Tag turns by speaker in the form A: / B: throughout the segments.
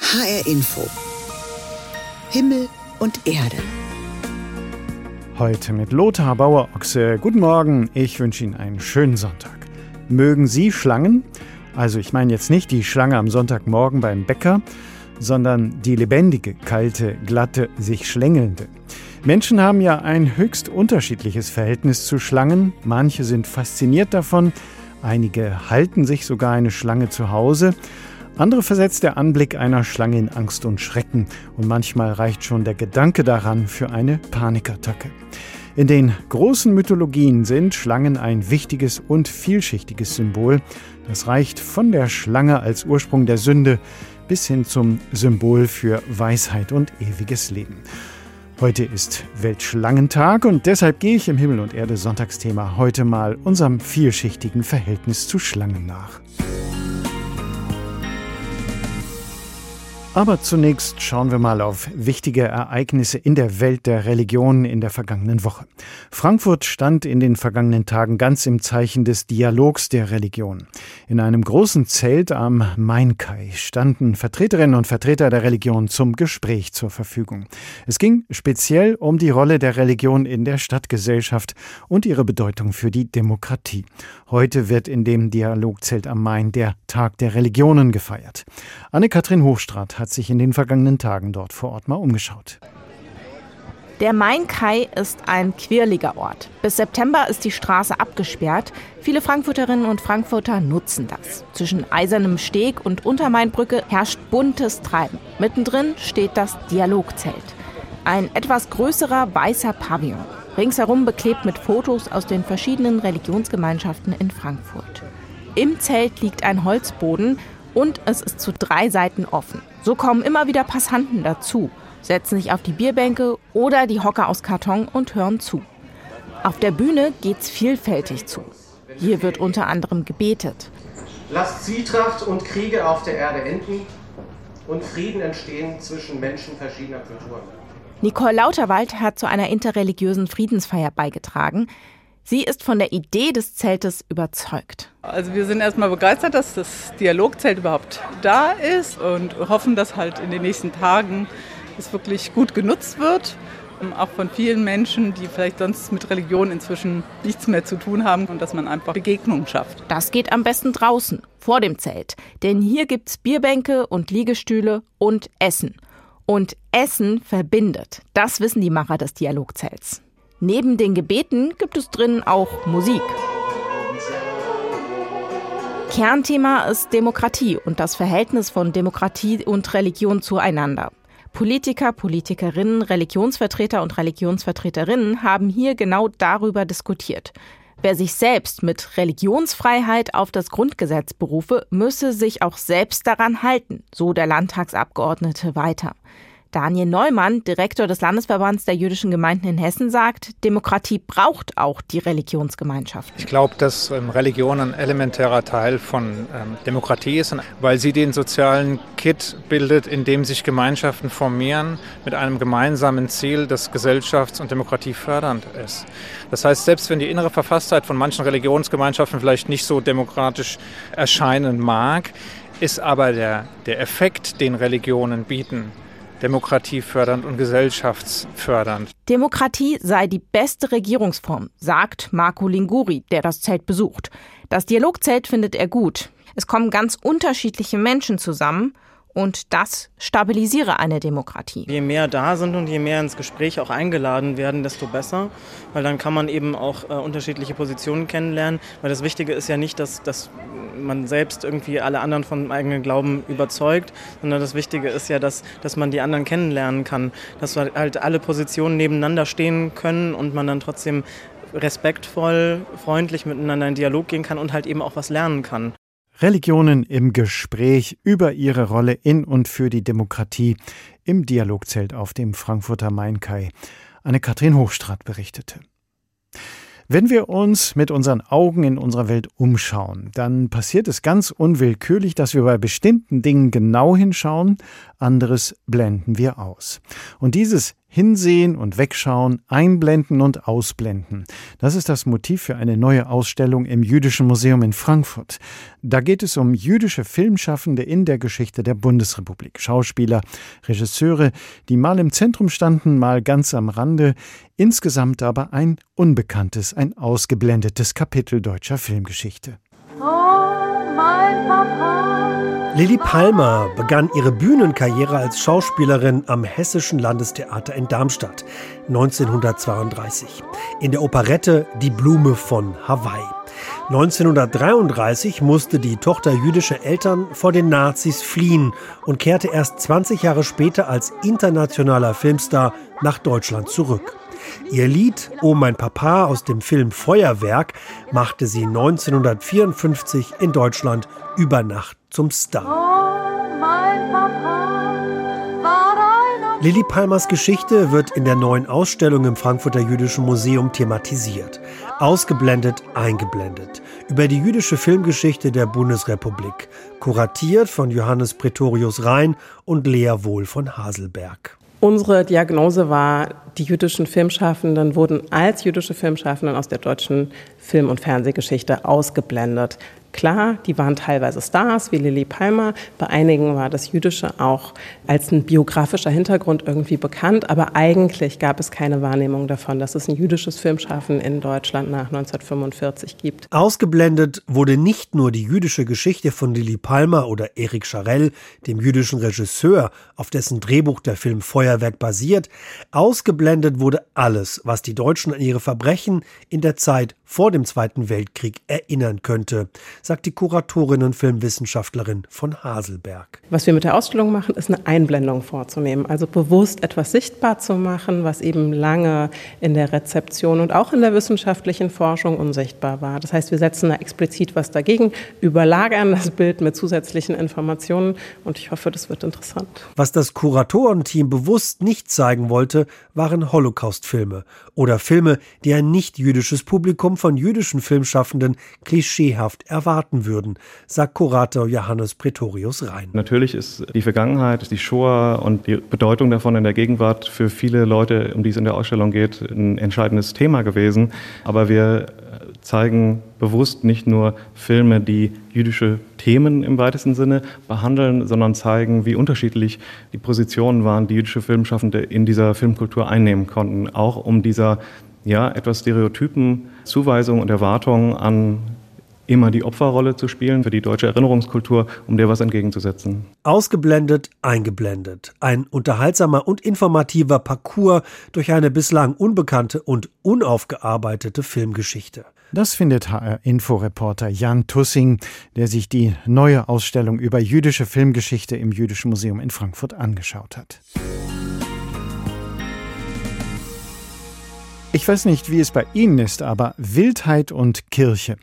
A: HR Info. Himmel und Erde.
B: Heute mit Lothar Bauer-Ochse. Guten Morgen, ich wünsche Ihnen einen schönen Sonntag. Mögen Sie Schlangen? Also ich meine jetzt nicht die Schlange am Sonntagmorgen beim Bäcker, sondern die lebendige, kalte, glatte, sich schlängelnde. Menschen haben ja ein höchst unterschiedliches Verhältnis zu Schlangen. Manche sind fasziniert davon, einige halten sich sogar eine Schlange zu Hause. Andere versetzt der Anblick einer Schlange in Angst und Schrecken und manchmal reicht schon der Gedanke daran für eine Panikattacke. In den großen Mythologien sind Schlangen ein wichtiges und vielschichtiges Symbol. Das reicht von der Schlange als Ursprung der Sünde bis hin zum Symbol für Weisheit und ewiges Leben. Heute ist Weltschlangentag und deshalb gehe ich im Himmel und Erde Sonntagsthema heute mal unserem vielschichtigen Verhältnis zu Schlangen nach. Aber zunächst schauen wir mal auf wichtige Ereignisse in der Welt der Religionen in der vergangenen Woche. Frankfurt stand in den vergangenen Tagen ganz im Zeichen des Dialogs der Religion. In einem großen Zelt am Mainkai standen Vertreterinnen und Vertreter der Religion zum Gespräch zur Verfügung. Es ging speziell um die Rolle der Religion in der Stadtgesellschaft und ihre Bedeutung für die Demokratie. Heute wird in dem Dialogzelt am Main der Tag der Religionen gefeiert. Anne-Kathrin Hochstrat hat hat sich in den vergangenen Tagen dort vor Ort mal umgeschaut.
C: Der Main-Kai ist ein quirliger Ort. Bis September ist die Straße abgesperrt. Viele Frankfurterinnen und Frankfurter nutzen das. Zwischen Eisernem Steg und Untermainbrücke herrscht buntes Treiben. Mittendrin steht das Dialogzelt. Ein etwas größerer weißer Pavillon. Ringsherum beklebt mit Fotos aus den verschiedenen Religionsgemeinschaften in Frankfurt. Im Zelt liegt ein Holzboden und es ist zu drei Seiten offen. So kommen immer wieder Passanten dazu, setzen sich auf die Bierbänke oder die Hocker aus Karton und hören zu. Auf der Bühne geht's vielfältig zu. Hier wird unter anderem gebetet.
D: Lasst Zwietracht und Kriege auf der Erde enden und Frieden entstehen zwischen Menschen verschiedener Kulturen.
C: Nicole Lauterwald hat zu einer interreligiösen Friedensfeier beigetragen. Sie ist von der Idee des Zeltes überzeugt.
E: Also wir sind erstmal begeistert, dass das Dialogzelt überhaupt da ist und hoffen, dass halt in den nächsten Tagen es wirklich gut genutzt wird. Auch von vielen Menschen, die vielleicht sonst mit Religion inzwischen nichts mehr zu tun haben und dass man einfach Begegnungen schafft.
C: Das geht am besten draußen, vor dem Zelt. Denn hier gibt es Bierbänke und Liegestühle und Essen. Und Essen verbindet. Das wissen die Macher des Dialogzelts. Neben den Gebeten gibt es drin auch Musik. Kernthema ist Demokratie und das Verhältnis von Demokratie und Religion zueinander. Politiker, Politikerinnen, Religionsvertreter und Religionsvertreterinnen haben hier genau darüber diskutiert. Wer sich selbst mit Religionsfreiheit auf das Grundgesetz berufe, müsse sich auch selbst daran halten, so der Landtagsabgeordnete weiter. Daniel Neumann, Direktor des Landesverbands der jüdischen Gemeinden in Hessen, sagt, Demokratie braucht auch die Religionsgemeinschaft.
F: Ich glaube, dass ähm, Religion ein elementärer Teil von ähm, Demokratie ist, weil sie den sozialen Kit bildet, in dem sich Gemeinschaften formieren mit einem gemeinsamen Ziel, das gesellschafts- und demokratiefördernd ist. Das heißt, selbst wenn die innere Verfasstheit von manchen Religionsgemeinschaften vielleicht nicht so demokratisch erscheinen mag, ist aber der, der Effekt, den Religionen bieten, demokratiefördernd und gesellschaftsfördernd.
C: Demokratie sei die beste Regierungsform, sagt Marco Linguri, der das Zelt besucht. Das Dialogzelt findet er gut. Es kommen ganz unterschiedliche Menschen zusammen und das stabilisiere eine Demokratie.
G: Je mehr da sind und je mehr ins Gespräch auch eingeladen werden, desto besser, weil dann kann man eben auch äh, unterschiedliche Positionen kennenlernen, weil das Wichtige ist ja nicht, dass, dass man selbst irgendwie alle anderen vom eigenen Glauben überzeugt, sondern das Wichtige ist ja, dass, dass man die anderen kennenlernen kann, dass halt alle Positionen nebeneinander stehen können und man dann trotzdem respektvoll, freundlich miteinander in Dialog gehen kann und halt eben auch was lernen kann.
B: Religionen im Gespräch über ihre Rolle in und für die Demokratie im Dialogzelt auf dem Frankfurter Mainkai. Anne-Kathrin Hochstrat berichtete. Wenn wir uns mit unseren Augen in unserer Welt umschauen, dann passiert es ganz unwillkürlich, dass wir bei bestimmten Dingen genau hinschauen, anderes blenden wir aus. Und dieses Hinsehen und Wegschauen, Einblenden und Ausblenden. Das ist das Motiv für eine neue Ausstellung im Jüdischen Museum in Frankfurt. Da geht es um jüdische Filmschaffende in der Geschichte der Bundesrepublik. Schauspieler, Regisseure, die mal im Zentrum standen, mal ganz am Rande. Insgesamt aber ein unbekanntes, ein ausgeblendetes Kapitel deutscher Filmgeschichte. Oh,
H: mein Papa. Lilly Palmer begann ihre Bühnenkarriere als Schauspielerin am Hessischen Landestheater in Darmstadt 1932 in der Operette Die Blume von Hawaii. 1933 musste die Tochter jüdischer Eltern vor den Nazis fliehen und kehrte erst 20 Jahre später als internationaler Filmstar nach Deutschland zurück. Ihr Lied Oh mein Papa aus dem Film Feuerwerk machte sie 1954 in Deutschland über Nacht zum Star. Lilly Palmers Geschichte wird in der neuen Ausstellung im Frankfurter Jüdischen Museum thematisiert. Ausgeblendet, eingeblendet. Über die jüdische Filmgeschichte der Bundesrepublik. Kuratiert von Johannes Pretorius Rhein und Lea Wohl von Haselberg.
I: Unsere Diagnose war, die jüdischen Filmschaffenden wurden als jüdische Filmschaffenden aus der deutschen Film- und Fernsehgeschichte ausgeblendet. Klar, die waren teilweise Stars wie Lily Palmer. Bei einigen war das Jüdische auch als ein biografischer Hintergrund irgendwie bekannt. Aber eigentlich gab es keine Wahrnehmung davon, dass es ein jüdisches Filmschaffen in Deutschland nach 1945 gibt.
H: Ausgeblendet wurde nicht nur die jüdische Geschichte von Lily Palmer oder Eric Charell, dem jüdischen Regisseur, auf dessen Drehbuch der Film Feuerwerk basiert. Ausgeblendet wurde alles, was die Deutschen an ihre Verbrechen in der Zeit vor dem Zweiten Weltkrieg erinnern könnte sagt die Kuratorin und Filmwissenschaftlerin von Haselberg.
I: Was wir mit der Ausstellung machen, ist eine Einblendung vorzunehmen, also bewusst etwas sichtbar zu machen, was eben lange in der Rezeption und auch in der wissenschaftlichen Forschung unsichtbar war. Das heißt, wir setzen da explizit was dagegen, überlagern das Bild mit zusätzlichen Informationen und ich hoffe, das wird interessant.
H: Was das Kuratorenteam bewusst nicht zeigen wollte, waren Holocaust-Filme oder Filme, die ein nicht-jüdisches Publikum von jüdischen Filmschaffenden klischeehaft erwarten würden, sagt Kurator Johannes Pretorius Rhein.
J: Natürlich ist die Vergangenheit, die Shoah und die Bedeutung davon in der Gegenwart für viele Leute, um die es in der Ausstellung geht, ein entscheidendes Thema gewesen. Aber wir zeigen bewusst nicht nur Filme, die jüdische Themen im weitesten Sinne behandeln, sondern zeigen, wie unterschiedlich die Positionen waren, die jüdische Filmschaffende in dieser Filmkultur einnehmen konnten, auch um dieser ja, etwas stereotypen Zuweisungen und Erwartungen an immer die Opferrolle zu spielen für die deutsche Erinnerungskultur, um der was entgegenzusetzen.
H: Ausgeblendet, eingeblendet. Ein unterhaltsamer und informativer Parcours durch eine bislang unbekannte und unaufgearbeitete Filmgeschichte.
B: Das findet HR-Inforeporter Jan Tussing, der sich die neue Ausstellung über jüdische Filmgeschichte im Jüdischen Museum in Frankfurt angeschaut hat. Ich weiß nicht, wie es bei Ihnen ist, aber Wildheit und Kirche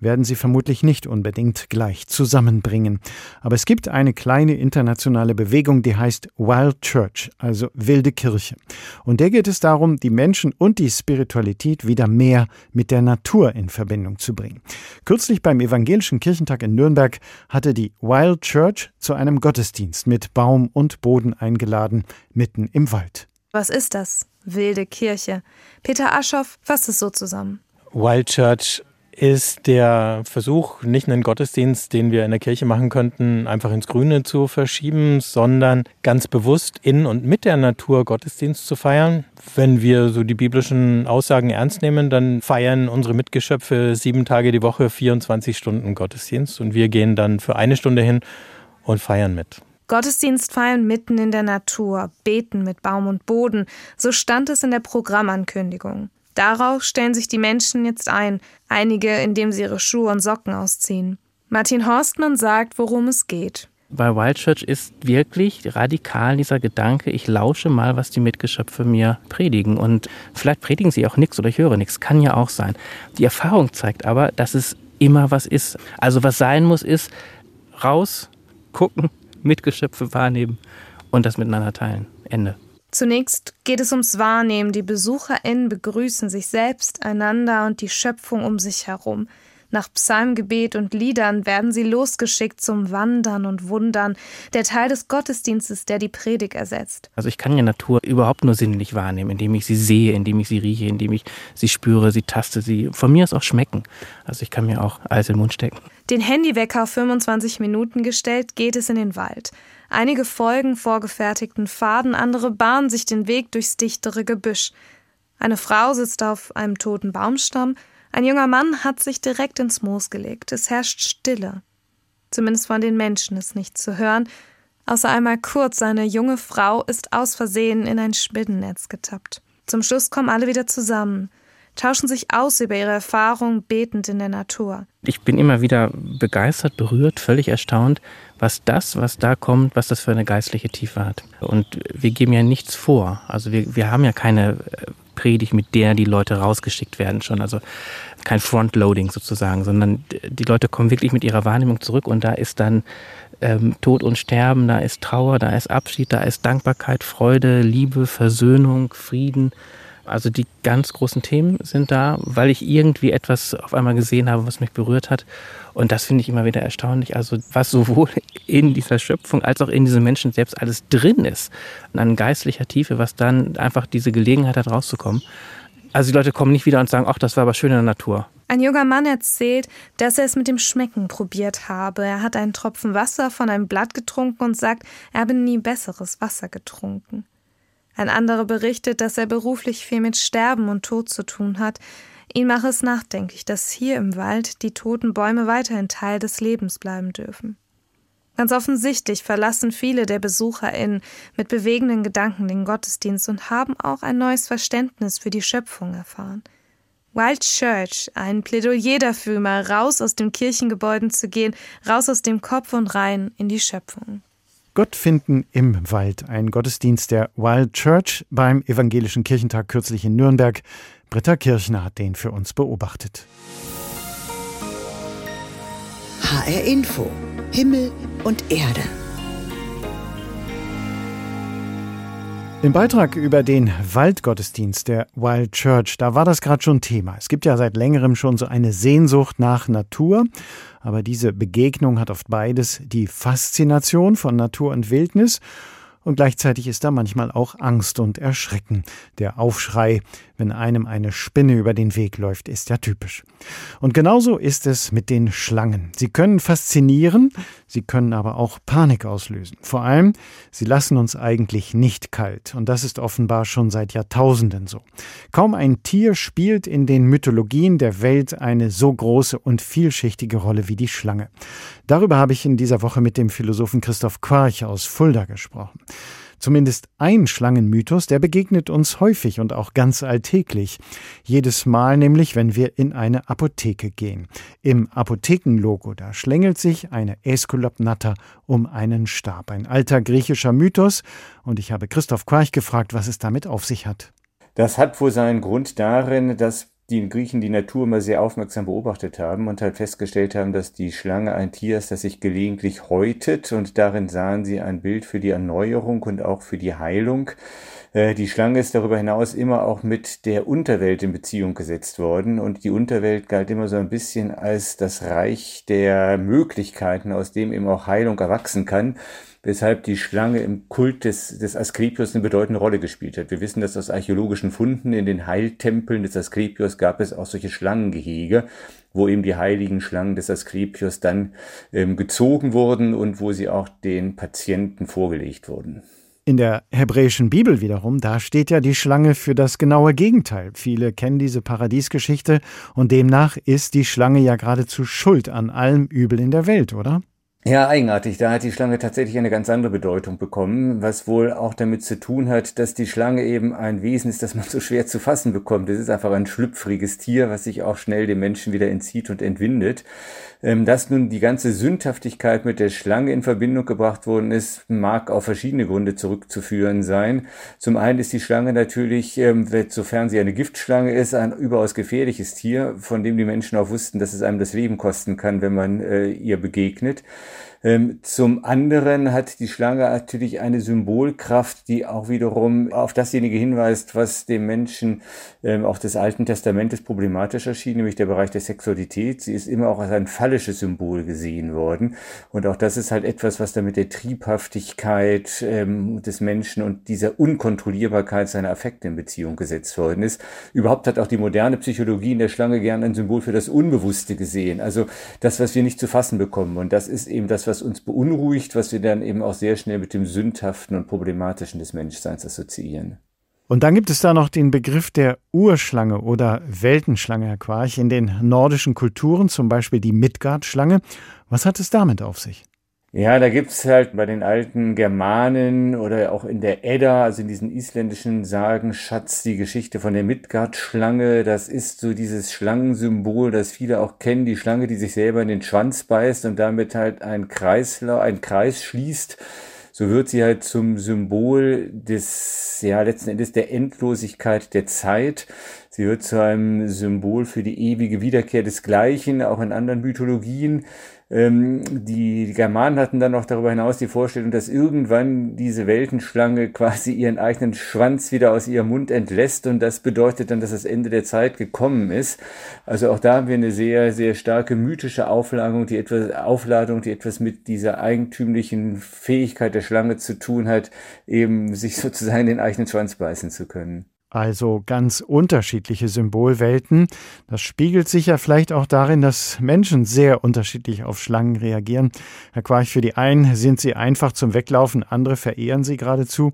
B: werden Sie vermutlich nicht unbedingt gleich zusammenbringen. Aber es gibt eine kleine internationale Bewegung, die heißt Wild Church, also wilde Kirche. Und der geht es darum, die Menschen und die Spiritualität wieder mehr mit der Natur in Verbindung zu bringen. Kürzlich beim Evangelischen Kirchentag in Nürnberg hatte die Wild Church zu einem Gottesdienst mit Baum und Boden eingeladen, mitten im Wald.
K: Was ist das? wilde Kirche. Peter Aschoff fasst es so zusammen.
L: Wild Church ist der Versuch, nicht einen Gottesdienst, den wir in der Kirche machen könnten, einfach ins Grüne zu verschieben, sondern ganz bewusst in und mit der Natur Gottesdienst zu feiern. Wenn wir so die biblischen Aussagen ernst nehmen, dann feiern unsere Mitgeschöpfe sieben Tage die Woche 24 Stunden Gottesdienst und wir gehen dann für eine Stunde hin und feiern mit.
K: Gottesdienst feiern mitten in der Natur, beten mit Baum und Boden, so stand es in der Programmankündigung. Darauf stellen sich die Menschen jetzt ein, einige, indem sie ihre Schuhe und Socken ausziehen. Martin Horstmann sagt, worum es geht.
M: Bei Wild Church ist wirklich radikal dieser Gedanke, ich lausche mal, was die Mitgeschöpfe mir predigen. Und vielleicht predigen sie auch nichts oder ich höre nichts, kann ja auch sein. Die Erfahrung zeigt aber, dass es immer was ist. Also was sein muss, ist raus, gucken, Mitgeschöpfe wahrnehmen und das miteinander teilen. Ende.
K: Zunächst geht es ums Wahrnehmen. Die BesucherInnen begrüßen sich selbst, einander und die Schöpfung um sich herum. Nach Psalmgebet und Liedern werden sie losgeschickt zum Wandern und Wundern, der Teil des Gottesdienstes, der die Predigt ersetzt.
M: Also ich kann ja Natur überhaupt nur sinnlich wahrnehmen, indem ich sie sehe, indem ich sie rieche, indem ich sie spüre, sie taste, sie von mir aus auch schmecken. Also ich kann mir auch alles in den Mund stecken.
K: Den Handywecker auf 25 Minuten gestellt, geht es in den Wald. Einige folgen vorgefertigten Pfaden, andere bahnen sich den Weg durchs dichtere Gebüsch. Eine Frau sitzt auf einem toten Baumstamm, ein junger Mann hat sich direkt ins Moos gelegt. Es herrscht Stille. Zumindest von den Menschen ist nichts zu hören, außer einmal kurz eine junge Frau ist aus Versehen in ein Spinnennetz getappt. Zum Schluss kommen alle wieder zusammen, tauschen sich aus über ihre Erfahrungen betend in der Natur.
M: Ich bin immer wieder begeistert, berührt, völlig erstaunt, was das, was da kommt, was das für eine geistliche Tiefe hat. Und wir geben ja nichts vor. Also wir, wir haben ja keine äh, Predigt, mit der die Leute rausgeschickt werden schon. Also kein Frontloading sozusagen, sondern die Leute kommen wirklich mit ihrer Wahrnehmung zurück und da ist dann ähm, Tod und Sterben, da ist Trauer, da ist Abschied, da ist Dankbarkeit, Freude, Liebe, Versöhnung, Frieden. Also die ganz großen Themen sind da, weil ich irgendwie etwas auf einmal gesehen habe, was mich berührt hat. Und das finde ich immer wieder erstaunlich. Also was sowohl in dieser Schöpfung als auch in diesem Menschen selbst alles drin ist. An geistlicher Tiefe, was dann einfach diese Gelegenheit hat, rauszukommen. Also die Leute kommen nicht wieder und sagen, ach, das war aber schön in der Natur.
K: Ein junger Mann erzählt, dass er es mit dem Schmecken probiert habe. Er hat einen Tropfen Wasser von einem Blatt getrunken und sagt, er habe nie besseres Wasser getrunken. Ein anderer berichtet, dass er beruflich viel mit Sterben und Tod zu tun hat. Ihn mache es nachdenklich, dass hier im Wald die toten Bäume weiterhin Teil des Lebens bleiben dürfen. Ganz offensichtlich verlassen viele der BesucherInnen mit bewegenden Gedanken den Gottesdienst und haben auch ein neues Verständnis für die Schöpfung erfahren. Wild Church, ein Plädoyer dafür, mal raus aus den Kirchengebäuden zu gehen, raus aus dem Kopf und rein in die Schöpfung.
B: Gott finden im Wald, ein Gottesdienst der Wild Church beim Evangelischen Kirchentag kürzlich in Nürnberg. Britta Kirchner hat den für uns beobachtet.
A: HR Info Himmel und Erde.
B: Im Beitrag über den Waldgottesdienst der Wild Church, da war das gerade schon Thema. Es gibt ja seit längerem schon so eine Sehnsucht nach Natur, aber diese Begegnung hat oft beides, die Faszination von Natur und Wildnis und gleichzeitig ist da manchmal auch Angst und Erschrecken. Der Aufschrei, wenn einem eine Spinne über den Weg läuft, ist ja typisch. Und genauso ist es mit den Schlangen. Sie können faszinieren, sie können aber auch Panik auslösen. Vor allem, sie lassen uns eigentlich nicht kalt. Und das ist offenbar schon seit Jahrtausenden so. Kaum ein Tier spielt in den Mythologien der Welt eine so große und vielschichtige Rolle wie die Schlange. Darüber habe ich in dieser Woche mit dem Philosophen Christoph Quarch aus Fulda gesprochen. Zumindest ein Schlangenmythos, der begegnet uns häufig und auch ganz alltäglich. Jedes Mal nämlich, wenn wir in eine Apotheke gehen. Im Apothekenlogo, da schlängelt sich eine Aeskulapnatter um einen Stab. Ein alter griechischer Mythos. Und ich habe Christoph Quarch gefragt, was es damit auf sich hat.
N: Das hat wohl seinen Grund darin, dass die Griechen die Natur immer sehr aufmerksam beobachtet haben und halt festgestellt haben, dass die Schlange ein Tier ist, das sich gelegentlich häutet und darin sahen sie ein Bild für die Erneuerung und auch für die Heilung. Äh, die Schlange ist darüber hinaus immer auch mit der Unterwelt in Beziehung gesetzt worden und die Unterwelt galt immer so ein bisschen als das Reich der Möglichkeiten, aus dem eben auch Heilung erwachsen kann weshalb die Schlange im Kult des, des Asklepios eine bedeutende Rolle gespielt hat. Wir wissen, dass aus archäologischen Funden in den Heiltempeln des Asklepios gab es auch solche Schlangengehege, wo eben die heiligen Schlangen des Asklepios dann ähm, gezogen wurden und wo sie auch den Patienten vorgelegt wurden.
B: In der hebräischen Bibel wiederum, da steht ja die Schlange für das genaue Gegenteil. Viele kennen diese Paradiesgeschichte und demnach ist die Schlange ja geradezu schuld an allem Übel in der Welt, oder?
N: Ja, eigenartig. Da hat die Schlange tatsächlich eine ganz andere Bedeutung bekommen, was wohl auch damit zu tun hat, dass die Schlange eben ein Wesen ist, das man so schwer zu fassen bekommt. Es ist einfach ein schlüpfriges Tier, was sich auch schnell dem Menschen wieder entzieht und entwindet. Ähm, dass nun die ganze Sündhaftigkeit mit der Schlange in Verbindung gebracht worden ist, mag auf verschiedene Gründe zurückzuführen sein. Zum einen ist die Schlange natürlich, ähm, sofern sie eine Giftschlange ist, ein überaus gefährliches Tier, von dem die Menschen auch wussten, dass es einem das Leben kosten kann, wenn man äh, ihr begegnet. Ähm, zum anderen hat die Schlange natürlich eine Symbolkraft, die auch wiederum auf dasjenige hinweist, was dem Menschen ähm, auch des Alten Testamentes problematisch erschien, nämlich der Bereich der Sexualität. Sie ist immer auch als ein phallisches Symbol gesehen worden. Und auch das ist halt etwas, was damit der Triebhaftigkeit ähm, des Menschen und dieser Unkontrollierbarkeit seiner Affekte in Beziehung gesetzt worden ist. Überhaupt hat auch die moderne Psychologie in der Schlange gern ein Symbol für das Unbewusste gesehen. Also das, was wir nicht zu fassen bekommen. Und das ist eben das, was uns beunruhigt, was wir dann eben auch sehr schnell mit dem Sündhaften und Problematischen des Menschseins assoziieren.
B: Und dann gibt es da noch den Begriff der Urschlange oder Weltenschlange, Herr Quarch, in den nordischen Kulturen, zum Beispiel die Midgard-Schlange. Was hat es damit auf sich?
N: Ja, da gibt's halt bei den alten Germanen oder auch in der Edda, also in diesen isländischen Sagenschatz, die Geschichte von der Midgard-Schlange. Das ist so dieses Schlangensymbol, das viele auch kennen, die Schlange, die sich selber in den Schwanz beißt und damit halt ein Kreisler, ein Kreis schließt. So wird sie halt zum Symbol des, ja, letzten Endes der Endlosigkeit der Zeit. Sie wird zu einem Symbol für die ewige Wiederkehr des Gleichen, auch in anderen Mythologien. Ähm, die Germanen hatten dann noch darüber hinaus die Vorstellung, dass irgendwann diese Weltenschlange quasi ihren eigenen Schwanz wieder aus ihrem Mund entlässt und das bedeutet dann, dass das Ende der Zeit gekommen ist. Also auch da haben wir eine sehr, sehr starke mythische Aufladung, die etwas, Aufladung, die etwas mit dieser eigentümlichen Fähigkeit der Schlange zu tun hat, eben sich sozusagen den eigenen Schwanz beißen zu können.
B: Also ganz unterschiedliche Symbolwelten. Das spiegelt sich ja vielleicht auch darin, dass Menschen sehr unterschiedlich auf Schlangen reagieren. Herr Quarch, für die einen sind sie einfach zum Weglaufen, andere verehren sie geradezu.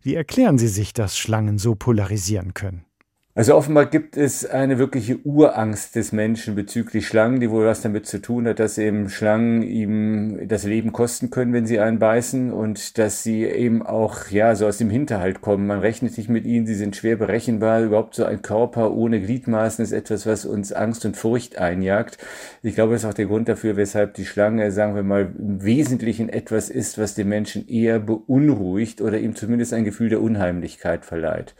B: Wie erklären Sie sich, dass Schlangen so polarisieren können?
N: Also offenbar gibt es eine wirkliche Urangst des Menschen bezüglich Schlangen, die wohl was damit zu tun hat, dass eben Schlangen ihm das Leben kosten können, wenn sie einen beißen und dass sie eben auch, ja, so aus dem Hinterhalt kommen. Man rechnet nicht mit ihnen, sie sind schwer berechenbar. Überhaupt so ein Körper ohne Gliedmaßen ist etwas, was uns Angst und Furcht einjagt. Ich glaube, das ist auch der Grund dafür, weshalb die Schlange, sagen wir mal, im Wesentlichen etwas ist, was den Menschen eher beunruhigt oder ihm zumindest ein Gefühl der Unheimlichkeit verleiht.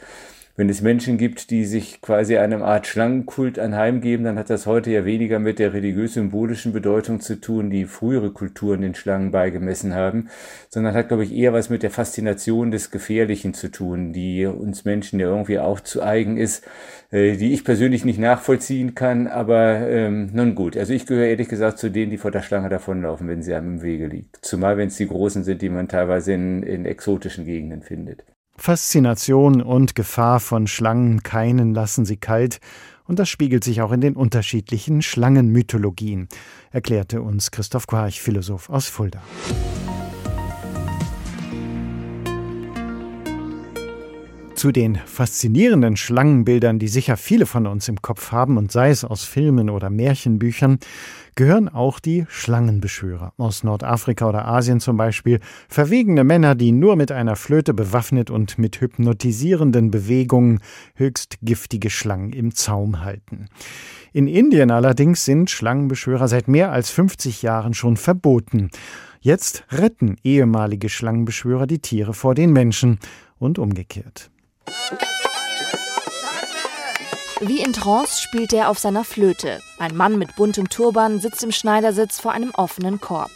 N: Wenn es Menschen gibt, die sich quasi einem Art Schlangenkult anheimgeben, dann hat das heute ja weniger mit der religiös-symbolischen Bedeutung zu tun, die frühere Kulturen den Schlangen beigemessen haben, sondern hat, glaube ich, eher was mit der Faszination des Gefährlichen zu tun, die uns Menschen ja irgendwie auch zu eigen ist, äh, die ich persönlich nicht nachvollziehen kann, aber ähm, nun gut. Also ich gehöre ehrlich gesagt zu denen, die vor der Schlange davonlaufen, wenn sie einem im Wege liegt. Zumal wenn es die großen sind, die man teilweise in, in exotischen Gegenden findet.
B: Faszination und Gefahr von Schlangen keinen lassen sie kalt, und das spiegelt sich auch in den unterschiedlichen Schlangenmythologien, erklärte uns Christoph Quarch, Philosoph aus Fulda. Zu den faszinierenden Schlangenbildern, die sicher viele von uns im Kopf haben, und sei es aus Filmen oder Märchenbüchern, gehören auch die Schlangenbeschwörer. Aus Nordafrika oder Asien zum Beispiel. Verwegene Männer, die nur mit einer Flöte bewaffnet und mit hypnotisierenden Bewegungen höchst giftige Schlangen im Zaum halten. In Indien allerdings sind Schlangenbeschwörer seit mehr als 50 Jahren schon verboten. Jetzt retten ehemalige Schlangenbeschwörer die Tiere vor den Menschen und umgekehrt.
O: Wie in Trance spielt er auf seiner Flöte. Ein Mann mit buntem Turban sitzt im Schneidersitz vor einem offenen Korb.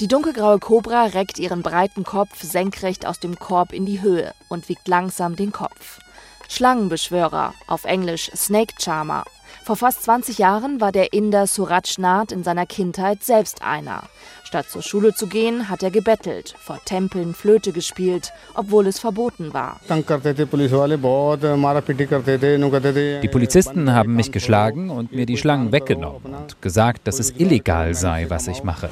O: Die dunkelgraue Kobra reckt ihren breiten Kopf senkrecht aus dem Korb in die Höhe und wiegt langsam den Kopf. Schlangenbeschwörer, auf Englisch Snake Charmer. Vor fast 20 Jahren war der Inder Suraj Nath in seiner Kindheit selbst einer. Statt zur Schule zu gehen, hat er gebettelt, vor Tempeln Flöte gespielt, obwohl es verboten war.
P: Die Polizisten haben mich geschlagen und mir die Schlangen weggenommen und gesagt, dass es illegal sei, was ich mache.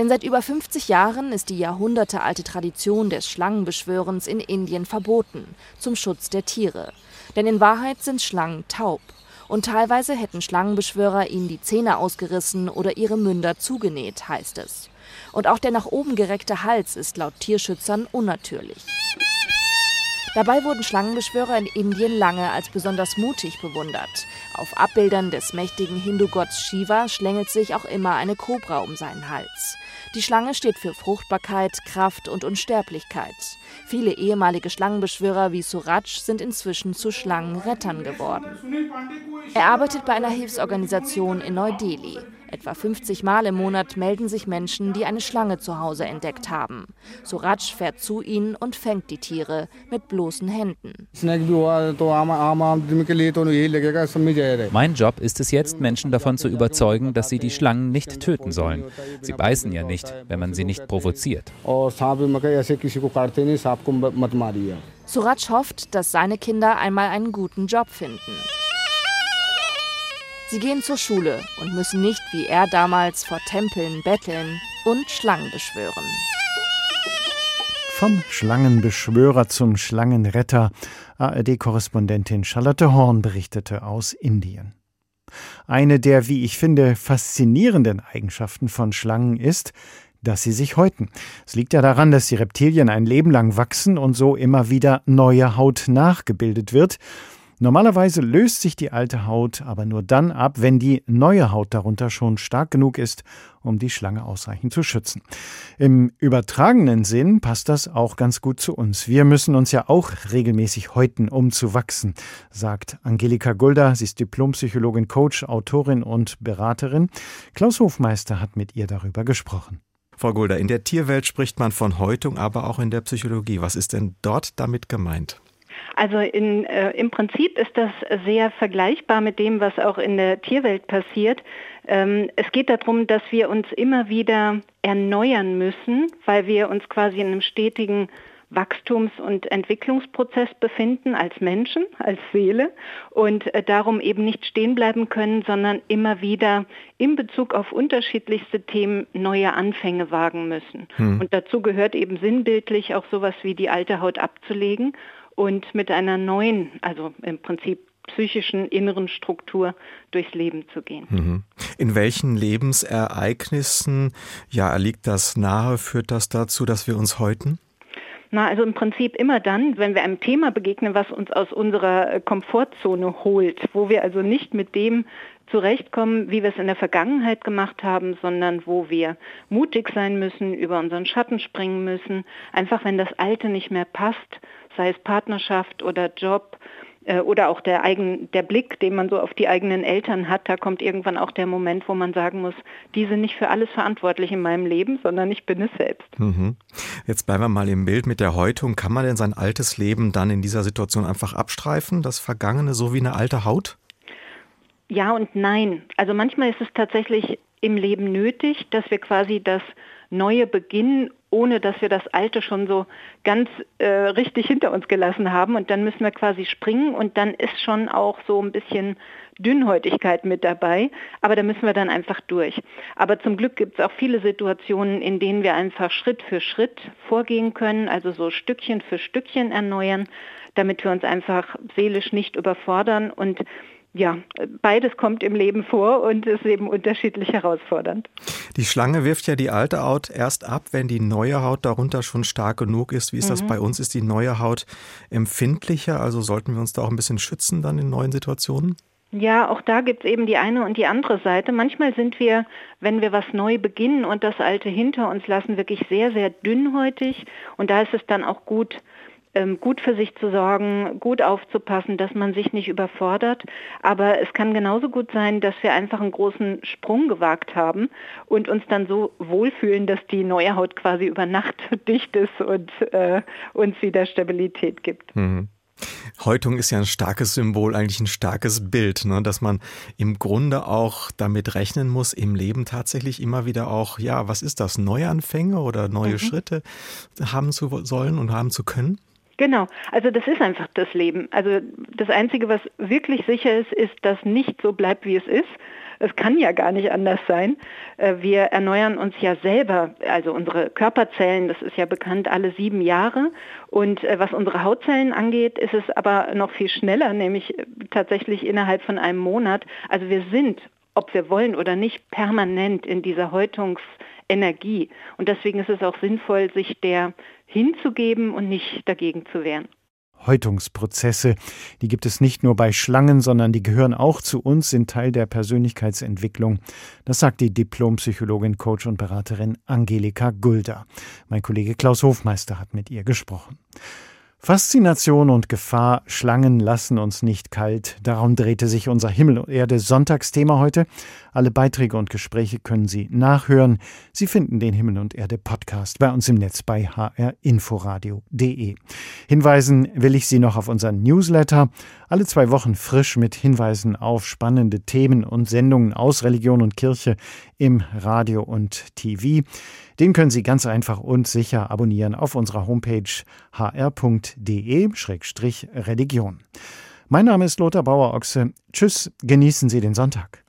O: Denn seit über 50 Jahren ist die jahrhundertealte Tradition des Schlangenbeschwörens in Indien verboten, zum Schutz der Tiere. Denn in Wahrheit sind Schlangen taub und teilweise hätten Schlangenbeschwörer ihnen die Zähne ausgerissen oder ihre Münder zugenäht, heißt es. Und auch der nach oben gereckte Hals ist laut Tierschützern unnatürlich. Dabei wurden Schlangenbeschwörer in Indien lange als besonders mutig bewundert. Auf Abbildern des mächtigen Hindu-Gotts Shiva schlängelt sich auch immer eine Kobra um seinen Hals. Die Schlange steht für Fruchtbarkeit, Kraft und Unsterblichkeit. Viele ehemalige Schlangenbeschwörer wie Suraj sind inzwischen zu Schlangenrettern geworden. Er arbeitet bei einer Hilfsorganisation in Neu-Delhi. Etwa 50 Mal im Monat melden sich Menschen, die eine Schlange zu Hause entdeckt haben. Suraj fährt zu ihnen und fängt die Tiere mit bloßen Händen.
P: Mein Job ist es jetzt, Menschen davon zu überzeugen, dass sie die Schlangen nicht töten sollen. Sie beißen ja nicht, wenn man sie nicht provoziert.
O: Suraj hofft, dass seine Kinder einmal einen guten Job finden. Sie gehen zur Schule und müssen nicht wie er damals vor Tempeln betteln und Schlangen beschwören.
B: Vom Schlangenbeschwörer zum Schlangenretter. ARD-Korrespondentin Charlotte Horn berichtete aus Indien. Eine der, wie ich finde, faszinierenden Eigenschaften von Schlangen ist, dass sie sich häuten. Es liegt ja daran, dass die Reptilien ein Leben lang wachsen und so immer wieder neue Haut nachgebildet wird. Normalerweise löst sich die alte Haut aber nur dann ab, wenn die neue Haut darunter schon stark genug ist, um die Schlange ausreichend zu schützen. Im übertragenen Sinn passt das auch ganz gut zu uns. Wir müssen uns ja auch regelmäßig häuten, um zu wachsen, sagt Angelika Gulda. Sie ist Diplompsychologin, Coach, Autorin und Beraterin. Klaus Hofmeister hat mit ihr darüber gesprochen.
Q: Frau Gulda, in der Tierwelt spricht man von Häutung, aber auch in der Psychologie. Was ist denn dort damit gemeint?
R: Also in, äh, im Prinzip ist das sehr vergleichbar mit dem, was auch in der Tierwelt passiert. Ähm, es geht darum, dass wir uns immer wieder erneuern müssen, weil wir uns quasi in einem stetigen Wachstums- und Entwicklungsprozess befinden als Menschen, als Seele und äh, darum eben nicht stehen bleiben können, sondern immer wieder in Bezug auf unterschiedlichste Themen neue Anfänge wagen müssen. Hm. Und dazu gehört eben sinnbildlich auch sowas wie die alte Haut abzulegen und mit einer neuen, also im Prinzip psychischen inneren Struktur durchs Leben zu gehen.
Q: Mhm. In welchen Lebensereignissen ja, liegt das nahe, führt das dazu, dass wir uns häuten?
R: Na, also im Prinzip immer dann, wenn wir einem Thema begegnen, was uns aus unserer Komfortzone holt, wo wir also nicht mit dem zurechtkommen, wie wir es in der Vergangenheit gemacht haben, sondern wo wir mutig sein müssen, über unseren Schatten springen müssen, einfach wenn das Alte nicht mehr passt sei es Partnerschaft oder Job äh, oder auch der, eigen, der Blick, den man so auf die eigenen Eltern hat, da kommt irgendwann auch der Moment, wo man sagen muss, die sind nicht für alles verantwortlich in meinem Leben, sondern ich bin es selbst.
Q: Mhm. Jetzt bleiben wir mal im Bild mit der Häutung. Kann man denn sein altes Leben dann in dieser Situation einfach abstreifen, das Vergangene, so wie eine alte Haut?
R: Ja und nein. Also manchmal ist es tatsächlich im Leben nötig, dass wir quasi das Neue beginnen, ohne dass wir das Alte schon so ganz äh, richtig hinter uns gelassen haben. Und dann müssen wir quasi springen und dann ist schon auch so ein bisschen Dünnhäutigkeit mit dabei, aber da müssen wir dann einfach durch. Aber zum Glück gibt es auch viele Situationen, in denen wir einfach Schritt für Schritt vorgehen können, also so Stückchen für Stückchen erneuern, damit wir uns einfach seelisch nicht überfordern und ja, beides kommt im Leben vor und ist eben unterschiedlich herausfordernd.
Q: Die Schlange wirft ja die alte Haut erst ab, wenn die neue Haut darunter schon stark genug ist. Wie ist mhm. das bei uns? Ist die neue Haut empfindlicher? Also sollten wir uns da auch ein bisschen schützen dann in neuen Situationen?
R: Ja, auch da gibt es eben die eine und die andere Seite. Manchmal sind wir, wenn wir was neu beginnen und das Alte hinter uns lassen, wirklich sehr, sehr dünnhäutig. Und da ist es dann auch gut, gut für sich zu sorgen, gut aufzupassen, dass man sich nicht überfordert. Aber es kann genauso gut sein, dass wir einfach einen großen Sprung gewagt haben und uns dann so wohlfühlen, dass die neue Haut quasi über Nacht dicht ist und äh, uns wieder Stabilität gibt.
Q: Mhm. Häutung ist ja ein starkes Symbol, eigentlich ein starkes Bild, ne, dass man im Grunde auch damit rechnen muss, im Leben tatsächlich immer wieder auch, ja, was ist das, Neuanfänge oder neue mhm. Schritte haben zu sollen und haben zu können?
R: Genau, also das ist einfach das Leben. Also das Einzige, was wirklich sicher ist, ist, dass nicht so bleibt, wie es ist. Es kann ja gar nicht anders sein. Äh, wir erneuern uns ja selber, also unsere Körperzellen, das ist ja bekannt, alle sieben Jahre. Und äh, was unsere Hautzellen angeht, ist es aber noch viel schneller, nämlich äh, tatsächlich innerhalb von einem Monat. Also wir sind ob wir wollen oder nicht, permanent in dieser Häutungsenergie. Und deswegen ist es auch sinnvoll, sich der hinzugeben und nicht dagegen zu wehren.
B: Häutungsprozesse. Die gibt es nicht nur bei Schlangen, sondern die gehören auch zu uns, sind Teil der Persönlichkeitsentwicklung. Das sagt die Diplompsychologin, Coach und Beraterin Angelika Gulda. Mein Kollege Klaus Hofmeister hat mit ihr gesprochen. Faszination und Gefahr, Schlangen lassen uns nicht kalt. Darum drehte sich unser Himmel und Erde Sonntagsthema heute. Alle Beiträge und Gespräche können Sie nachhören. Sie finden den Himmel und Erde Podcast bei uns im Netz bei hrinforadio.de. Hinweisen will ich Sie noch auf unseren Newsletter. Alle zwei Wochen frisch mit Hinweisen auf spannende Themen und Sendungen aus Religion und Kirche im Radio und TV. Den können Sie ganz einfach und sicher abonnieren auf unserer Homepage hr.de-religion. Mein Name ist Lothar Bauer-Ochse. Tschüss, genießen Sie den Sonntag.